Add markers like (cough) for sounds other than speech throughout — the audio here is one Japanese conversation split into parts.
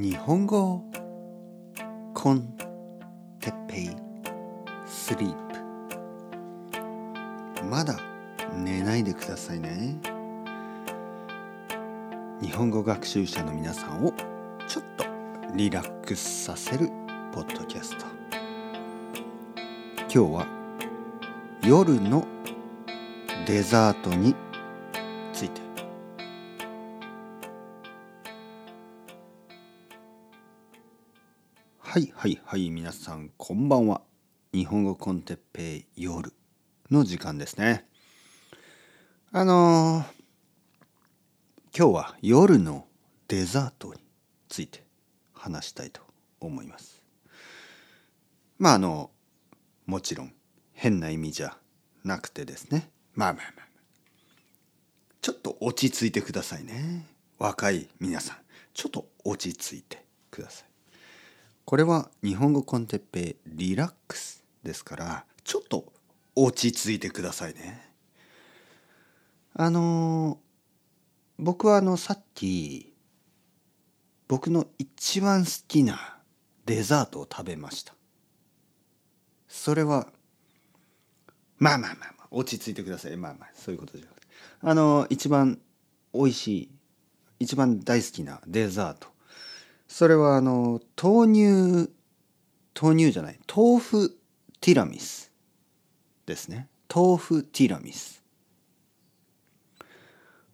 日本語コンテッペイスリープ。まだ寝ないでくださいね。日本語学習者の皆さんをちょっとリラックスさせるポッドキャスト。今日は夜のデザートにはいはいはい皆さんこんばんは。日本語コンテッペイ夜の時間ですね。あのー、今日は夜のデザートについて話したいと思います。まああのもちろん変な意味じゃなくてですね。まあまあまあちょっと落ち着いてくださいね。若い皆さんちょっと落ち着いてください。これは日本語コンテッペリラックスですからちょっと落ち着いてくださいね。あの僕はあのさっき僕の一番好きなデザートを食べました。それはまあまあまあまあ落ち着いてください。まあまあそういうことじゃなくて。あの一番美味しい一番大好きなデザート。それはあの豆乳豆乳じゃない豆腐ティラミスですね。豆腐ティラミス。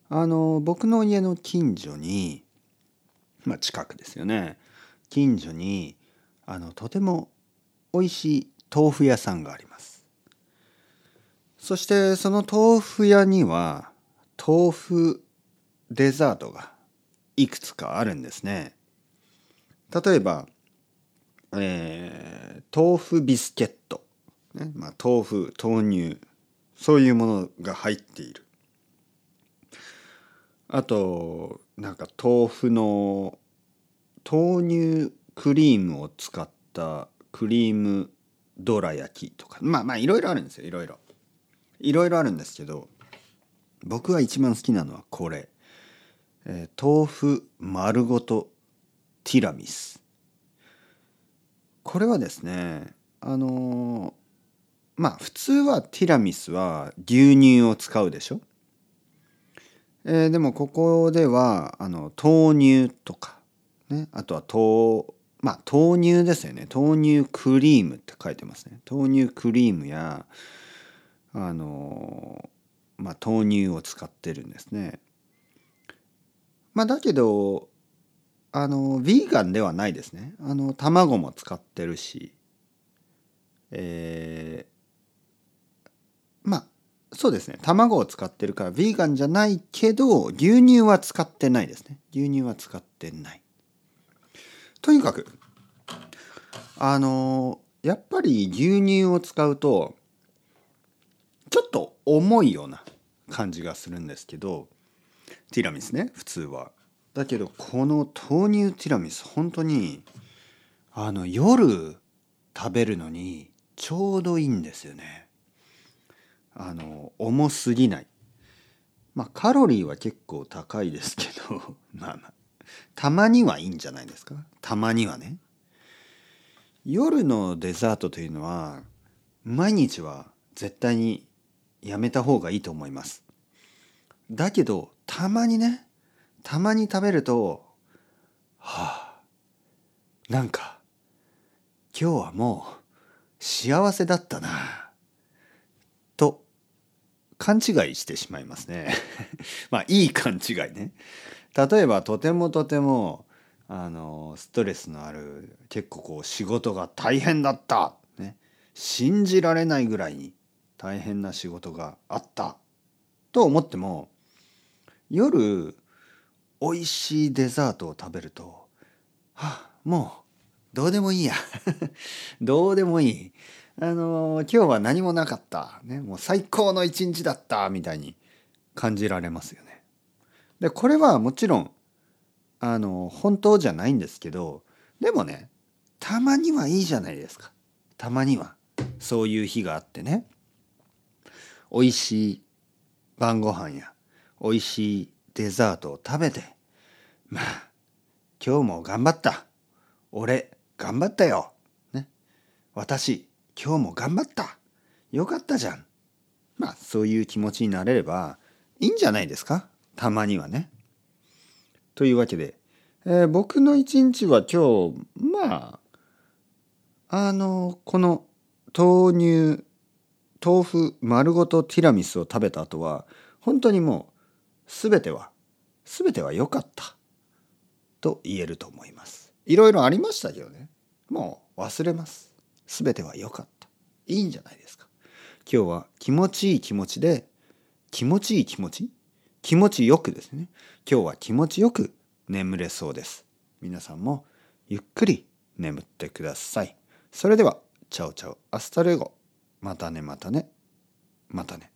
あの僕の家の近所にまあ近くですよね。近所にあのとても美味しい豆腐屋さんがあります。そしてその豆腐屋には豆腐デザートがいくつかあるんですね。例えば、えー、豆腐ビスケット、ねまあ、豆腐豆乳。そういうものが入っている。あとなんか豆腐の豆乳クリームを使ったクリームどら焼きとか。まあまあいろいろあるんですよいろいろ。いろいろあるんですけど僕が一番好きなのはこれ、えー、豆腐丸ごとティラミス。これはですねあのまあ普通はティラミスは牛乳を使うでしょ、えー、でもここではあの豆乳とか、ね、あとは豆まあ豆乳ですよね。豆乳クリームって書いてますね。豆乳クリームやあのまあ豆乳を使ってるんですね。まあだけどあのヴィーガンではないですね。あの卵も使ってるしえー、まあそうですね。卵を使ってるからヴィーガンじゃないけど牛乳は使ってないですね。牛乳は使ってない。とにかくあのやっぱり牛乳を使うとちょっと重いような感じがするんですけどティラミスね普通は。だけどこの豆乳ティラミス本当にあの夜食べるのにちょうどいいんですよね。あの重すぎない。まあカロリーは結構高いですけど (laughs) まあまあたまにはいいんじゃないですか？たまにはね。夜のデザートというのは毎日は絶対にやめた方がいいと思います。だけどたまにねたまに食べるとはあなんか今日はもう幸せだったなと勘違いしてしまいますね。(laughs) まあいい勘違いね。例えばとてもとてもあのストレスのある結構こう仕事が大変だった、ね、信じられないぐらいに大変な仕事があったと思っても夜美味しいデザートを食べるとはあもうどうでもいいや。(laughs) どうでもいい。あの今日は何もなかった、ね、もう最高の一日だった。みたいに感じられますよね。でこれはもちろんあの本当じゃないんですけどでもねたまにはいいじゃないですか。たまには。そういう日があってね。美味しい晩ご飯や美味しいデザートを食べてまあ今日も頑張った。俺、頑張ったよ。ね。私、今日も頑張った。よかったじゃん。まあ、そういう気持ちになれればいいんじゃないですか？たまにはね。というわけで、えー僕の一日は今日、まあ、あの、この豆乳、豆腐丸ごとティラミスを食べた後は、本当にもうすべては、すべては良かった。と言えると思います。いろいろありましたけどね。もう忘れます。すべては良かった。いいんじゃないですか。今日は気持ちいい気持ちで、気持ちいい気持ち？気持ちよくですね。今日は気持ちよく眠れそうです。皆さんもゆっくり眠ってください。それでは、 Ciao ciao、hasta luego。またねまたね。またね。